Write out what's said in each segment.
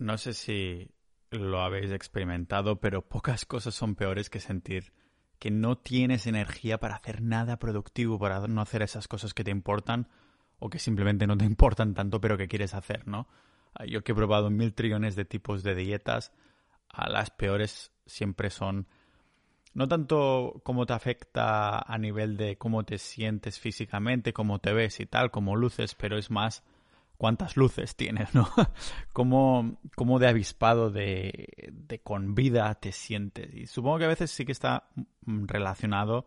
No sé si lo habéis experimentado, pero pocas cosas son peores que sentir que no tienes energía para hacer nada productivo, para no hacer esas cosas que te importan o que simplemente no te importan tanto pero que quieres hacer, ¿no? Ah, yo que he probado mil trillones de tipos de dietas, a las peores siempre son no tanto cómo te afecta a nivel de cómo te sientes físicamente, cómo te ves y tal, como luces, pero es más cuántas luces tienes, ¿no? cómo, cómo de avispado, de, de con vida te sientes. Y supongo que a veces sí que está mm, relacionado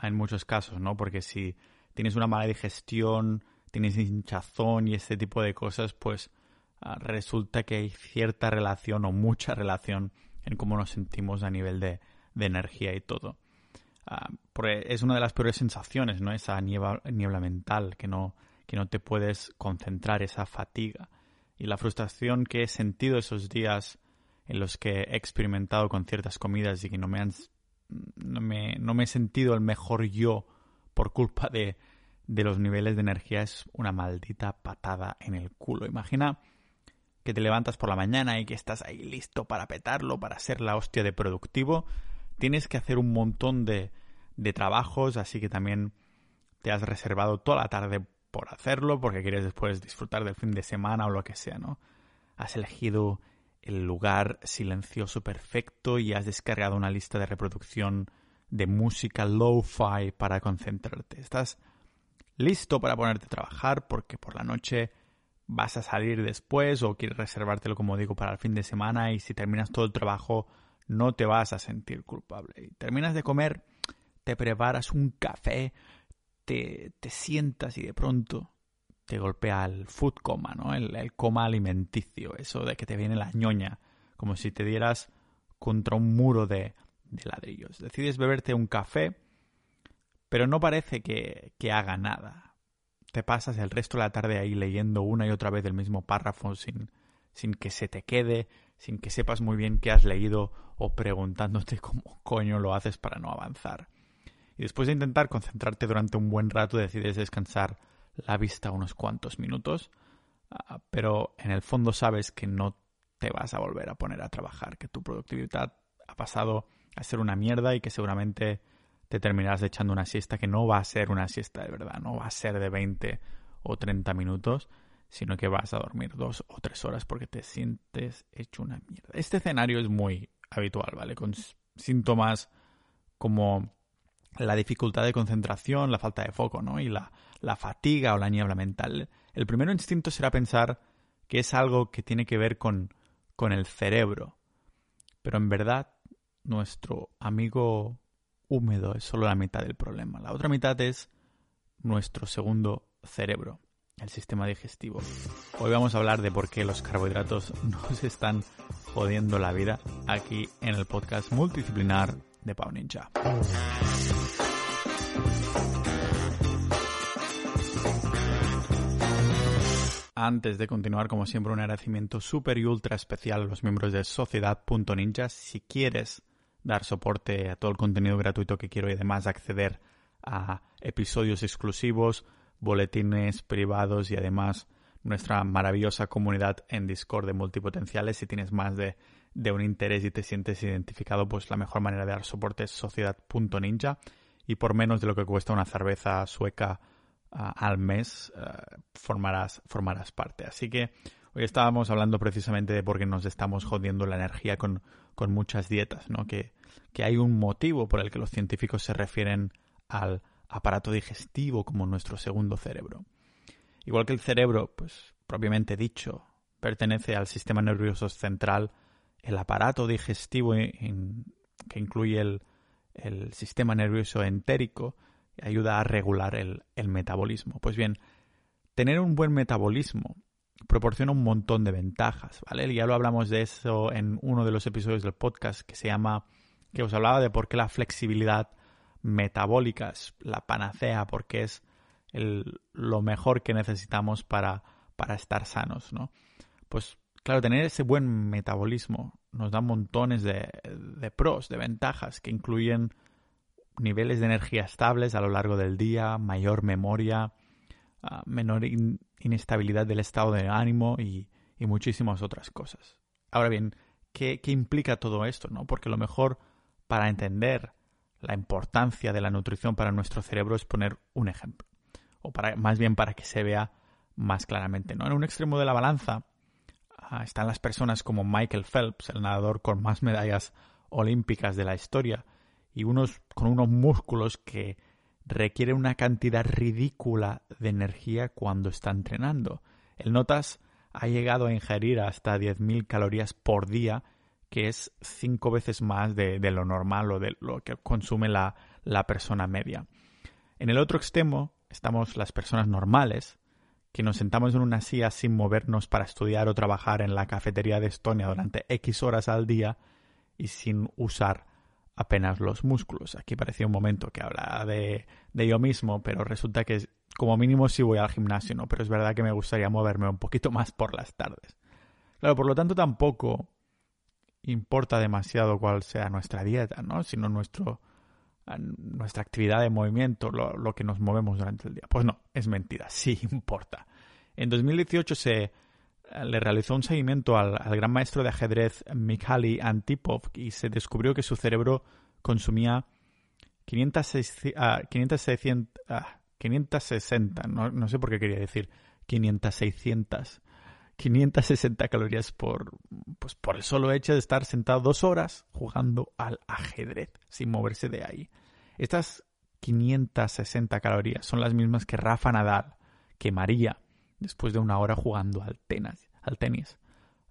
en muchos casos, ¿no? Porque si tienes una mala digestión, tienes hinchazón y este tipo de cosas, pues ah, resulta que hay cierta relación o mucha relación en cómo nos sentimos a nivel de, de energía y todo. Porque es una de las peores sensaciones, ¿no? Esa niebla, niebla mental que no, que no te puedes concentrar, esa fatiga y la frustración que he sentido esos días en los que he experimentado con ciertas comidas y que no me han no me, no me he sentido el mejor yo por culpa de, de los niveles de energía es una maldita patada en el culo. Imagina que te levantas por la mañana y que estás ahí listo para petarlo, para ser la hostia de productivo. Tienes que hacer un montón de, de trabajos, así que también te has reservado toda la tarde por hacerlo, porque quieres después disfrutar del fin de semana o lo que sea, ¿no? Has elegido el lugar silencioso perfecto y has descargado una lista de reproducción de música lo-fi para concentrarte. Estás listo para ponerte a trabajar porque por la noche vas a salir después o quieres reservártelo, como digo, para el fin de semana y si terminas todo el trabajo no te vas a sentir culpable. Y terminas de comer, te preparas un café te, sientas y de pronto te golpea el food coma, ¿no? El, coma alimenticio, eso de que te viene la ñoña, como si te dieras contra un muro de, de ladrillos. Decides beberte un café, pero no parece que, que, haga nada. Te pasas el resto de la tarde ahí leyendo una y otra vez el mismo párrafo sin, sin que se te quede, sin que sepas muy bien qué has leído o preguntándote cómo coño lo haces para no avanzar y después de intentar concentrarte durante un buen rato decides descansar la vista unos cuantos minutos, ah, pero en el fondo sabes que no te vas a volver a poner a trabajar, que tu productividad ha pasado a ser una mierda y que seguramente te terminarás echando una siesta que no va a ser una siesta de verdad, no va a ser de 20 o 30 minutos, sino que vas a dormir dos o tres horas porque te sientes hecho una mierda. Este escenario es muy habitual, ¿vale? Con síntomas como la dificultad de concentración, la falta de foco, ¿no? Y la, la fatiga o la niebla mental. El primer instinto será pensar que es algo que tiene que ver con, con el cerebro. Pero en verdad, nuestro amigo húmedo es solo la mitad del problema. La otra mitad es nuestro segundo cerebro, el sistema digestivo. Hoy vamos a hablar de por qué los carbohidratos nos están jodiendo la vida aquí en el podcast multidisciplinar de Pau Ninja. Antes de continuar, como siempre, un agradecimiento súper y ultra especial a los miembros de Sociedad.ninja. Si quieres dar soporte a todo el contenido gratuito que quiero y además acceder a episodios exclusivos, boletines privados y además nuestra maravillosa comunidad en Discord de multipotenciales, si tienes más de de un interés y te sientes identificado, pues la mejor manera de dar soporte es sociedad.ninja y por menos de lo que cuesta una cerveza sueca ah, al mes ah, formarás, formarás parte. Así que hoy estábamos hablando precisamente de por qué nos estamos jodiendo la energía con, con muchas dietas, ¿no? Que, que hay un motivo por el que los científicos se refieren al aparato digestivo como nuestro segundo cerebro. Igual que el cerebro, pues propiamente dicho, pertenece al sistema nervioso central, el aparato digestivo que incluye el, sistema nervioso entérico ayuda a regular el, metabolismo. Pues bien, tener un buen metabolismo proporciona un montón de ventajas, ¿vale? Ya lo hablamos de eso en uno de los episodios del podcast que se llama, que os hablaba de por qué la flexibilidad metabólica es la panacea, porque es lo mejor que necesitamos para, para estar sanos, ¿no? Pues Claro, tener ese buen metabolismo nos da montones de, pros, de ventajas, que incluyen niveles de energía estables a lo largo del día, mayor memoria, ah, menor inestabilidad del estado de ánimo y, muchísimas otras cosas. Ahora bien, ¿qué, implica todo esto? ¿no? Porque lo mejor para entender la importancia de la nutrición para nuestro cerebro es poner un ejemplo. O para, más bien para que se vea más claramente. ¿no? En un extremo de la balanza están las personas como Michael Phelps, el nadador con más medallas olímpicas de la historia, y unos con unos músculos que requieren una cantidad ridícula de energía cuando está entrenando. El Notas ha llegado a ingerir hasta 10.000 calorías por día, que es cinco veces más de, lo normal o de lo que consume la, la persona media. En el otro extremo estamos las personas normales, que nos sentamos en una silla sin movernos para estudiar o trabajar en la cafetería de Estonia durante X horas al día y sin usar apenas los músculos. Aquí parecía un momento que hablaba de, de yo mismo, pero resulta que como mínimo sí voy al gimnasio, ¿no? Pero es verdad que me gustaría moverme un poquito más por las tardes. Claro, por lo tanto tampoco importa demasiado cuál sea nuestra dieta, ¿no? Sino nuestro, nuestra actividad de movimiento, lo, que nos movemos durante el día. Pues no, es mentira, sí importa. En 2018 se eh, le realizó un seguimiento al, gran maestro de ajedrez Mikhail Antipov y se descubrió que su cerebro consumía 500, 560, no, no, sé por qué quería decir 500, 600, 560 calorías por, pues por el solo hecho de estar sentado dos horas jugando al ajedrez sin moverse de ahí. Estas 560 calorías son las mismas que Rafa Nadal quemaría después de una hora jugando al tenis. Al tenis.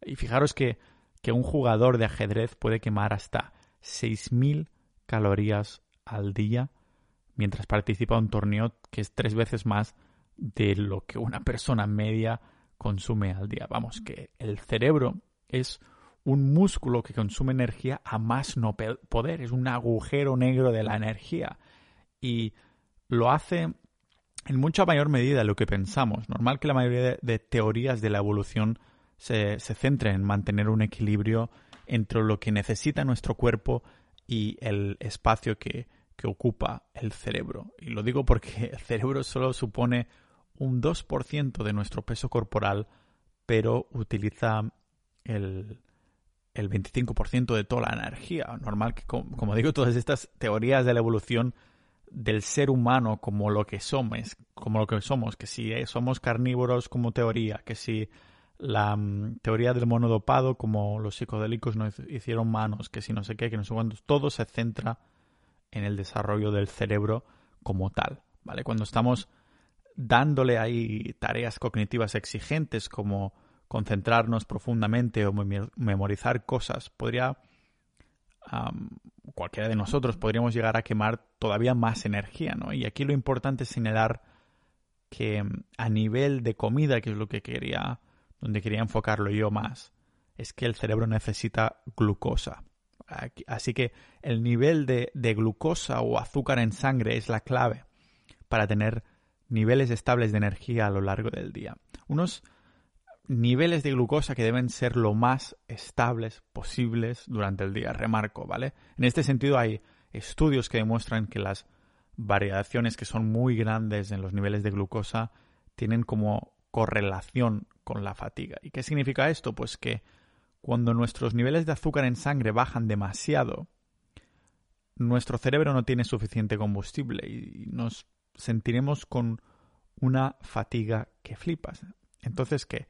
Y fijaros que, que un jugador de ajedrez puede quemar hasta 6.000 calorías al día mientras participa en un torneo que es tres veces más de lo que una persona media consume al día. Vamos, que el cerebro es un músculo que consume energía a más no poder, es un agujero negro de la energía y lo hace en mucha mayor medida de lo que pensamos. Normal que la mayoría de, teorías de la evolución se, se centren en mantener un equilibrio entre lo que necesita nuestro cuerpo y el espacio que, que ocupa el cerebro. Y lo digo porque el cerebro solo supone un 2% de nuestro peso corporal, pero utiliza el, el 25% de toda la energía. Normal que, como, digo, todas estas teorías de la evolución del ser humano como lo que somos, como lo que somos, que si somos carnívoros como teoría, que si la mm, teoría del monodopado como los psicodélicos nos hicieron manos, que si no sé qué, que no sé cuántos, todo se centra en el desarrollo del cerebro como tal, ¿vale? Cuando estamos dándole ahí tareas cognitivas exigentes como concentrarnos profundamente o memorizar cosas, podría cualquiera de nosotros podríamos llegar a quemar todavía más energía, ¿no? Y aquí lo importante es señalar que a nivel de comida, que es lo que quería, donde quería enfocarlo yo más, es que el cerebro necesita glucosa. Así que el nivel de, de glucosa o azúcar en sangre es la clave para tener niveles estables de energía a lo largo del día. Unos niveles de glucosa que deben ser lo más estables posibles durante el día, remarco, ¿vale? En este sentido hay estudios que demuestran que las variaciones que son muy grandes en los niveles de glucosa tienen como correlación con la fatiga. ¿Y qué significa esto? Pues que cuando nuestros niveles de azúcar en sangre bajan demasiado, nuestro cerebro no tiene suficiente combustible y nos sentiremos con una fatiga que flipas. Entonces, ¿qué?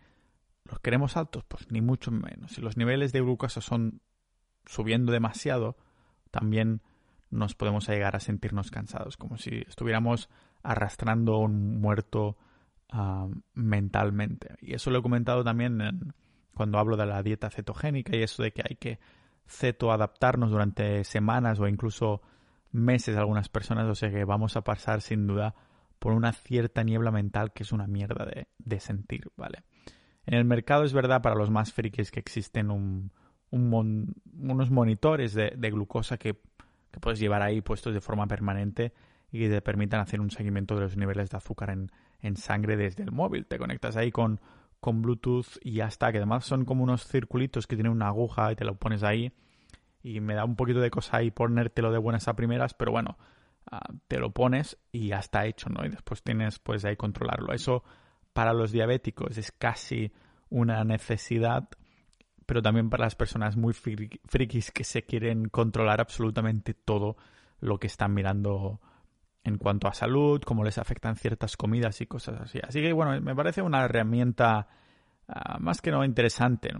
¿Los queremos altos? Pues ni mucho menos. Si los niveles de glucosa son subiendo demasiado, también nos podemos llegar a sentirnos cansados, como si estuviéramos arrastrando un muerto ah, mentalmente. Y eso lo he comentado también cuando hablo de la dieta cetogénica y eso de que hay que cetoadaptarnos durante semanas o incluso meses algunas personas, o sea que vamos a pasar sin duda por una cierta niebla mental que es una mierda de, sentir, ¿vale? En el mercado es verdad para los más frikis que existen un, unos monitores de, glucosa que, puedes llevar ahí puestos de forma permanente y que te permitan hacer un seguimiento de los niveles de azúcar en, en sangre desde el móvil. Te conectas ahí con, con Bluetooth y ya está, que además son como unos circulitos que tienen una aguja y te lo pones ahí y me da un poquito de cosa ahí ponértelo de buenas a primeras, pero bueno, ah, te lo pones y ya está hecho, ¿no? Y después tienes pues ahí controlarlo. Eso para los diabéticos es casi una necesidad, pero también para las personas muy frikis que se quieren controlar absolutamente todo lo que están mirando en cuanto a salud, cómo les afectan ciertas comidas y cosas así. Así que bueno, me parece una herramienta ah, más que no interesante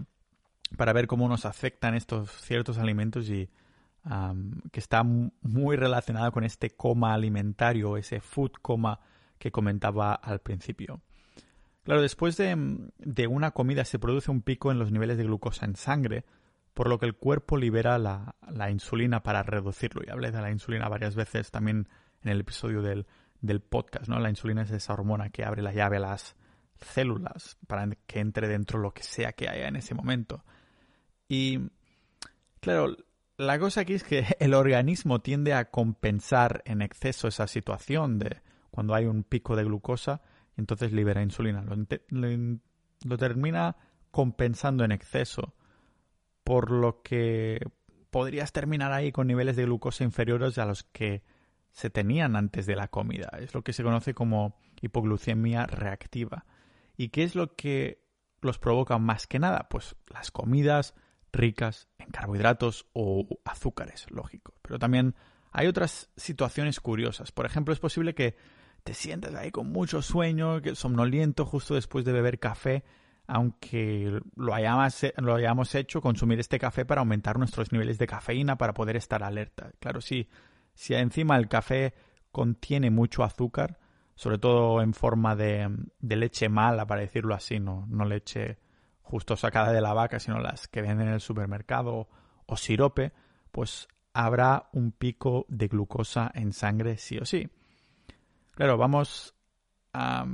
para ver cómo nos afectan estos ciertos alimentos y que está muy relacionada con este coma alimentario, ese food coma que comentaba al principio. Claro, después de, de, una comida se produce un pico en los niveles de glucosa en sangre, por lo que el cuerpo libera la, la insulina para reducirlo. Y hablé de la insulina varias veces también en el episodio del, del podcast, ¿no? La insulina es esa hormona que abre la llave a las células para que entre dentro lo que sea que haya en ese momento. Y claro, la cosa aquí es que el organismo tiende a compensar en exceso esa situación de cuando hay un pico de glucosa, entonces libera insulina. Lo, termina compensando en exceso, por lo que podrías terminar ahí con niveles de glucosa inferiores a los que se tenían antes de la comida. Es lo que se conoce como hipoglucemia reactiva. ¿Y qué es lo que los provoca más que nada? Pues las comidas ricas en carbohidratos o azúcares, lógico. Pero también hay otras situaciones curiosas. Por ejemplo, es posible que te sientas ahí con mucho sueño, somnoliento justo después de beber café, aunque lo hayamos, lo hayamos hecho, consumir este café para aumentar nuestros niveles de cafeína para poder estar alerta. Claro, sí, si encima el café contiene mucho azúcar, sobre todo en forma de, de leche mala, para decirlo así, no, no leche justo sacada de la vaca, sino las que venden en el supermercado o sirope, pues habrá un pico de glucosa en sangre sí o sí. Claro, vamos a,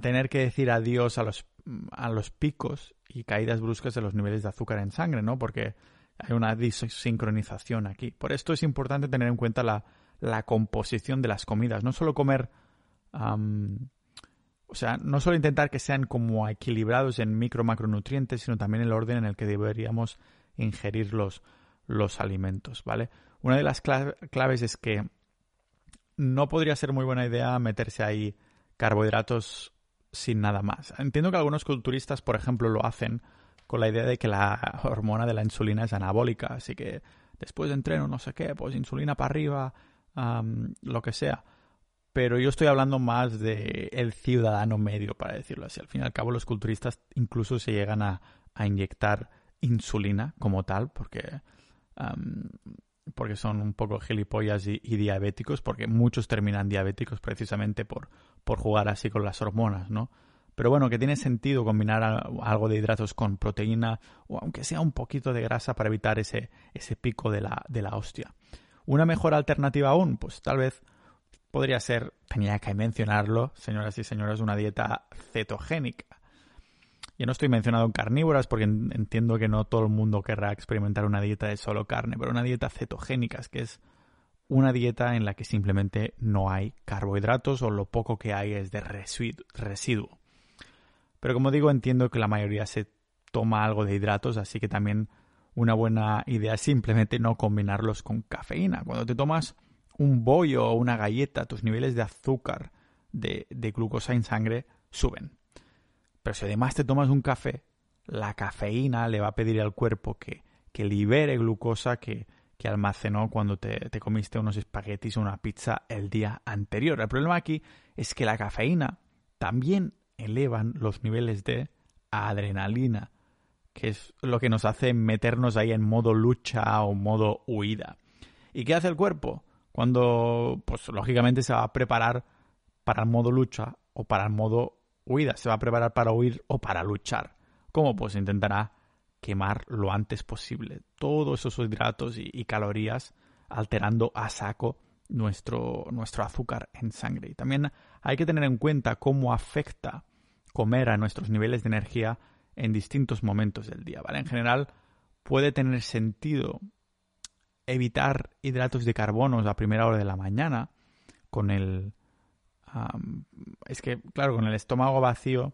tener que decir adiós a los, a los picos y caídas bruscas de los niveles de azúcar en sangre, ¿no? Porque hay una desincronización aquí. Por esto es importante tener en cuenta la, la composición de las comidas. No solo comer o sea, no solo intentar que sean como equilibrados en micro macronutrientes, sino también el orden en el que deberíamos ingerir los, los alimentos, ¿vale? Una de las claves es que no podría ser muy buena idea meterse ahí carbohidratos sin nada más. Entiendo que algunos culturistas, por ejemplo, lo hacen con la idea de que la hormona de la insulina es anabólica, así que después de entreno, no sé qué, pues insulina para arriba, lo que sea pero yo estoy hablando más de el ciudadano medio, para decirlo así. Al fin y al cabo, los culturistas incluso se llegan a, inyectar insulina como tal, porque, porque son un poco gilipollas y, diabéticos, porque muchos terminan diabéticos precisamente por, por jugar así con las hormonas, ¿no? Pero bueno, que tiene sentido combinar algo de hidratos con proteína o aunque sea un poquito de grasa para evitar ese, ese pico de la, de la hostia. Una mejor alternativa aún, pues tal vez podría ser, tenía que mencionarlo, señoras y señores, una dieta cetogénica. Yo no estoy mencionando carnívoras porque entiendo que no todo el mundo querrá experimentar una dieta de solo carne, pero una dieta cetogénica, que es una dieta en la que simplemente no hay carbohidratos o lo poco que hay es de residuo. Pero como digo, entiendo que la mayoría se toma algo de hidratos, así que también una buena idea es simplemente no combinarlos con cafeína. Cuando te tomas un bollo o una galleta, tus niveles de azúcar, de, glucosa en sangre suben. Pero si además te tomas un café, la cafeína le va a pedir al cuerpo que, que libere glucosa que, que almacenó cuando te, te, comiste unos espaguetis o una pizza el día anterior. El problema aquí es que la cafeína también elevan los niveles de adrenalina, que es lo que nos hace meternos ahí en modo lucha o modo huida. ¿Y qué hace el cuerpo? Cuando, pues lógicamente se va a preparar para el modo lucha o para el modo huida, se va a preparar para huir o para luchar. ¿Cómo? Pues intentará quemar lo antes posible todos esos hidratos y, calorías, alterando a saco nuestro, nuestro azúcar en sangre. Y también hay que tener en cuenta cómo afecta comer a nuestros niveles de energía en distintos momentos del día, ¿vale? En general puede tener sentido evitar hidratos de carbono a primera hora de la mañana con el... es que, claro, con el estómago vacío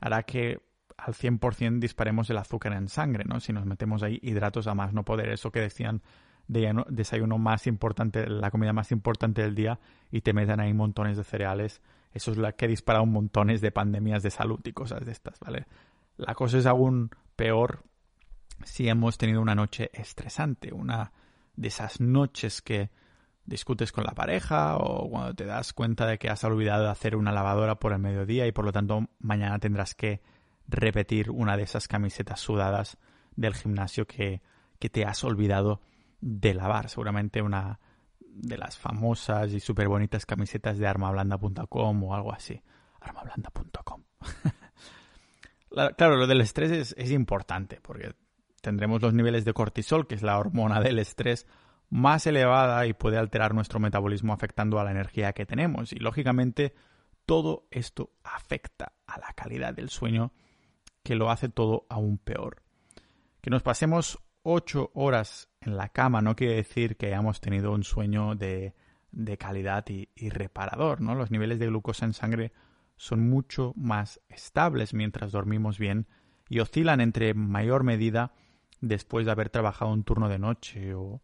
hará que al 100% disparemos el azúcar en sangre, ¿no? Si nos metemos ahí hidratos a más no poder, eso que decían de desayuno más importante, la comida más importante del día y te metan ahí montones de cereales, eso es lo que dispara un montones de pandemias de salud y cosas de estas, ¿vale? La cosa es aún peor si hemos tenido una noche estresante, una de esas noches que discutes con la pareja o cuando te das cuenta de que has olvidado hacer una lavadora por el mediodía y por lo tanto mañana tendrás que repetir una de esas camisetas sudadas del gimnasio que, que te has olvidado de lavar. Seguramente una de las famosas y súper bonitas camisetas de armablanda.com o algo así. armablanda.com. claro, lo del estrés es, es importante porque tendremos los niveles de cortisol, que es la hormona del estrés, más elevada y puede alterar nuestro metabolismo afectando a la energía que tenemos. Y lógicamente todo esto afecta a la calidad del sueño que lo hace todo aún peor. Que nos pasemos ocho horas en la cama no quiere decir que hayamos tenido un sueño de, de calidad y, reparador, ¿no? Los niveles de glucosa en sangre son mucho más estables mientras dormimos bien y oscilan entre mayor medida después de haber trabajado un turno de noche o,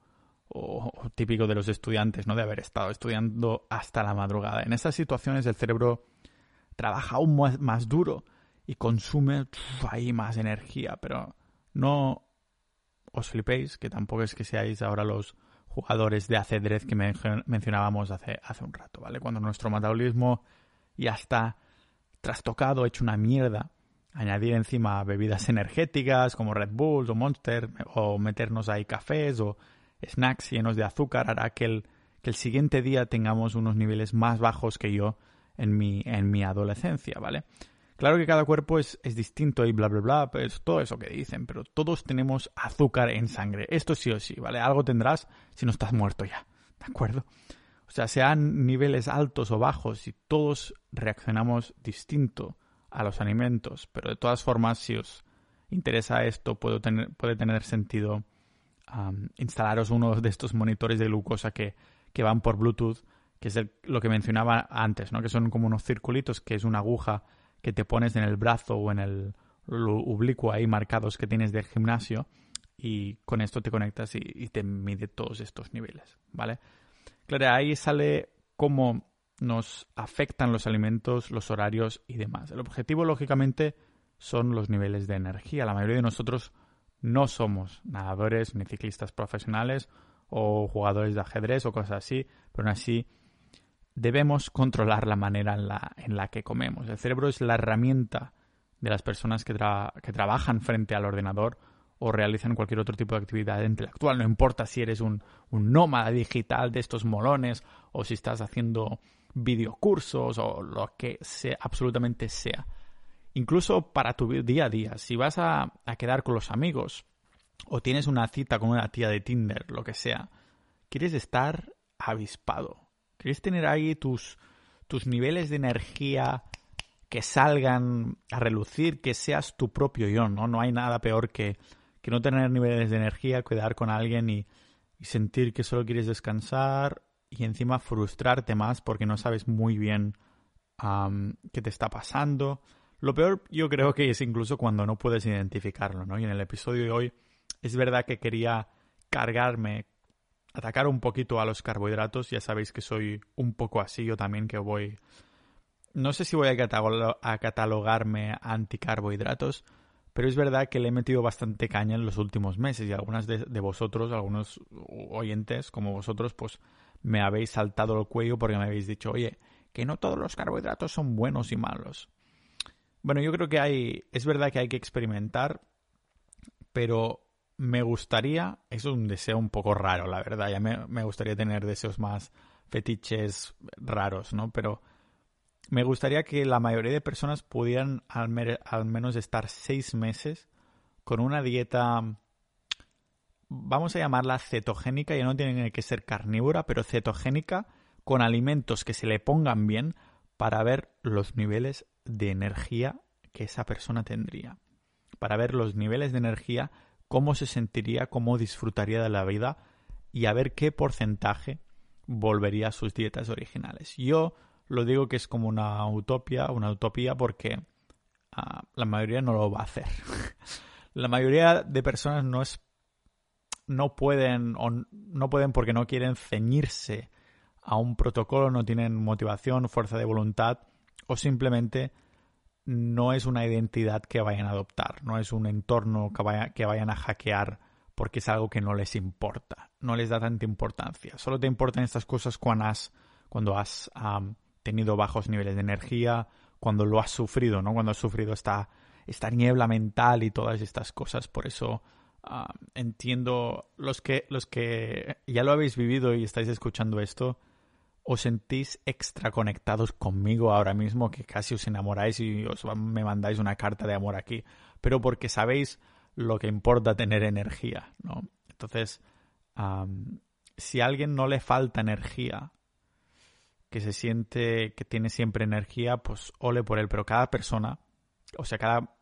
o, típico de los estudiantes, ¿no? De haber estado estudiando hasta la madrugada. En esas situaciones el cerebro trabaja aún más, duro y consume ahí más energía, pero no os flipéis, que tampoco es que seáis ahora los jugadores de ajedrez que mencionábamos hace, hace un rato, ¿vale? Cuando nuestro metabolismo ya está trastocado, hecho una mierda, añadir encima bebidas energéticas como Red Bull o Monster, o meternos ahí cafés o snacks llenos de azúcar hará que el, que el siguiente día tengamos unos niveles más bajos que yo en mi, en mi adolescencia, ¿vale? Claro que cada cuerpo es, es distinto y bla, bla, bla, pues todo eso que dicen, pero todos tenemos azúcar en sangre. Esto sí o sí, ¿vale? Algo tendrás si no estás muerto ya, ¿de acuerdo? O sea, sean niveles altos o bajos, y todos reaccionamos distinto a los alimentos, pero de todas formas, si os interesa esto, puede tener, puede tener sentido instalaros uno de estos monitores de glucosa que, que van por Bluetooth, que es lo que mencionaba antes, ¿no? que son como unos circulitos, que es una aguja que te pones en el brazo o en el oblicuo ahí marcados que tienes del gimnasio y con esto te conectas y, te mide todos estos niveles, ¿vale? Claro, ahí sale cómo nos afectan los alimentos, los horarios y demás. El objetivo, lógicamente, son los niveles de energía. La mayoría de nosotros no somos nadadores ni ciclistas profesionales o jugadores de ajedrez o cosas así, pero aún así debemos controlar la manera en la, en la que comemos. El cerebro es la herramienta de las personas que, que trabajan frente al ordenador o realizan cualquier otro tipo de actividad intelectual. No importa si eres un, un nómada digital de estos molones o si estás haciendo videocursos o lo que sea, absolutamente sea incluso para tu día a día. Si vas a, quedar con los amigos o tienes una cita con una tía de Tinder, lo que sea, quieres estar avispado. Quieres tener ahí tus, tus niveles de energía que salgan a relucir, que seas tu propio yo, ¿no? No hay nada peor que, que no tener niveles de energía, quedar con alguien y, sentir que solo quieres descansar y encima frustrarte más porque no sabes muy bien qué te está pasando lo peor yo creo que es incluso cuando no puedes identificarlo, ¿no? Y en el episodio de hoy es verdad que quería cargarme, atacar un poquito a los carbohidratos. Ya sabéis que soy un poco así, yo también que voy... No sé si voy a, catalogarme anticarbohidratos, pero es verdad que le he metido bastante caña en los últimos meses y algunas de, de, vosotros, algunos oyentes como vosotros, pues me habéis saltado el cuello porque me habéis dicho, oye, que no todos los carbohidratos son buenos y malos. Bueno, yo creo que hay, es verdad que hay que experimentar, pero me gustaría, eso es un deseo un poco raro, la verdad, ya me, gustaría tener deseos más fetiches raros, ¿no? Pero me gustaría que la mayoría de personas pudieran al, al menos estar seis meses con una dieta, vamos a llamarla cetogénica, ya no tiene que ser carnívora, pero cetogénica, con alimentos que se le pongan bien para ver los niveles de energía que esa persona tendría. Para ver los niveles de energía, cómo se sentiría, cómo disfrutaría de la vida y a ver qué porcentaje volvería a sus dietas originales. Yo lo digo que es como una utopía, una utopía porque ah, la mayoría no lo va a hacer. la mayoría de personas no es no pueden o no pueden porque no quieren ceñirse a un protocolo, no tienen motivación, fuerza de voluntad o simplemente no es una identidad que vayan a adoptar, no es un entorno que, que vayan a hackear porque es algo que no les importa, no les da tanta importancia. Solo te importan estas cosas cuando has, cuando has tenido bajos niveles de energía, cuando lo has sufrido, ¿no? Cuando has sufrido esta, esta niebla mental y todas estas cosas. Por eso entiendo los que, los que ya lo habéis vivido y estáis escuchando esto, os sentís extra conectados conmigo ahora mismo, que casi os enamoráis y os me mandáis una carta de amor aquí, pero porque sabéis lo que importa tener energía, ¿no? Entonces, si a alguien no le falta energía, que se siente que tiene siempre energía, pues ole por él, pero cada persona, o sea, cada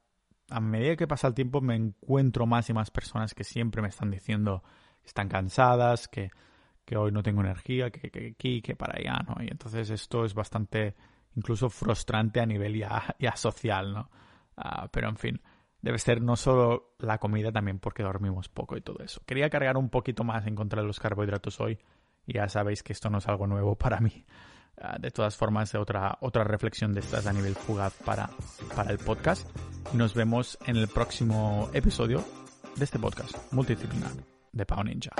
a medida que pasa el tiempo me encuentro más y más personas que siempre me están diciendo que están cansadas, que que hoy no tengo energía, que, aquí, que, para allá, ¿no? Y entonces esto es bastante incluso frustrante a nivel ya, ya social, ¿no? Ah, pero en fin, debe ser no solo la comida, también porque dormimos poco y todo eso. Quería cargar un poquito más en contra de los carbohidratos hoy. Y ya sabéis que esto no es algo nuevo para mí. Ah, de todas formas, otra, otra reflexión de estas a nivel fugaz para, para el podcast. Nos vemos en el próximo episodio de este podcast multidisciplinar de Pau Ninja.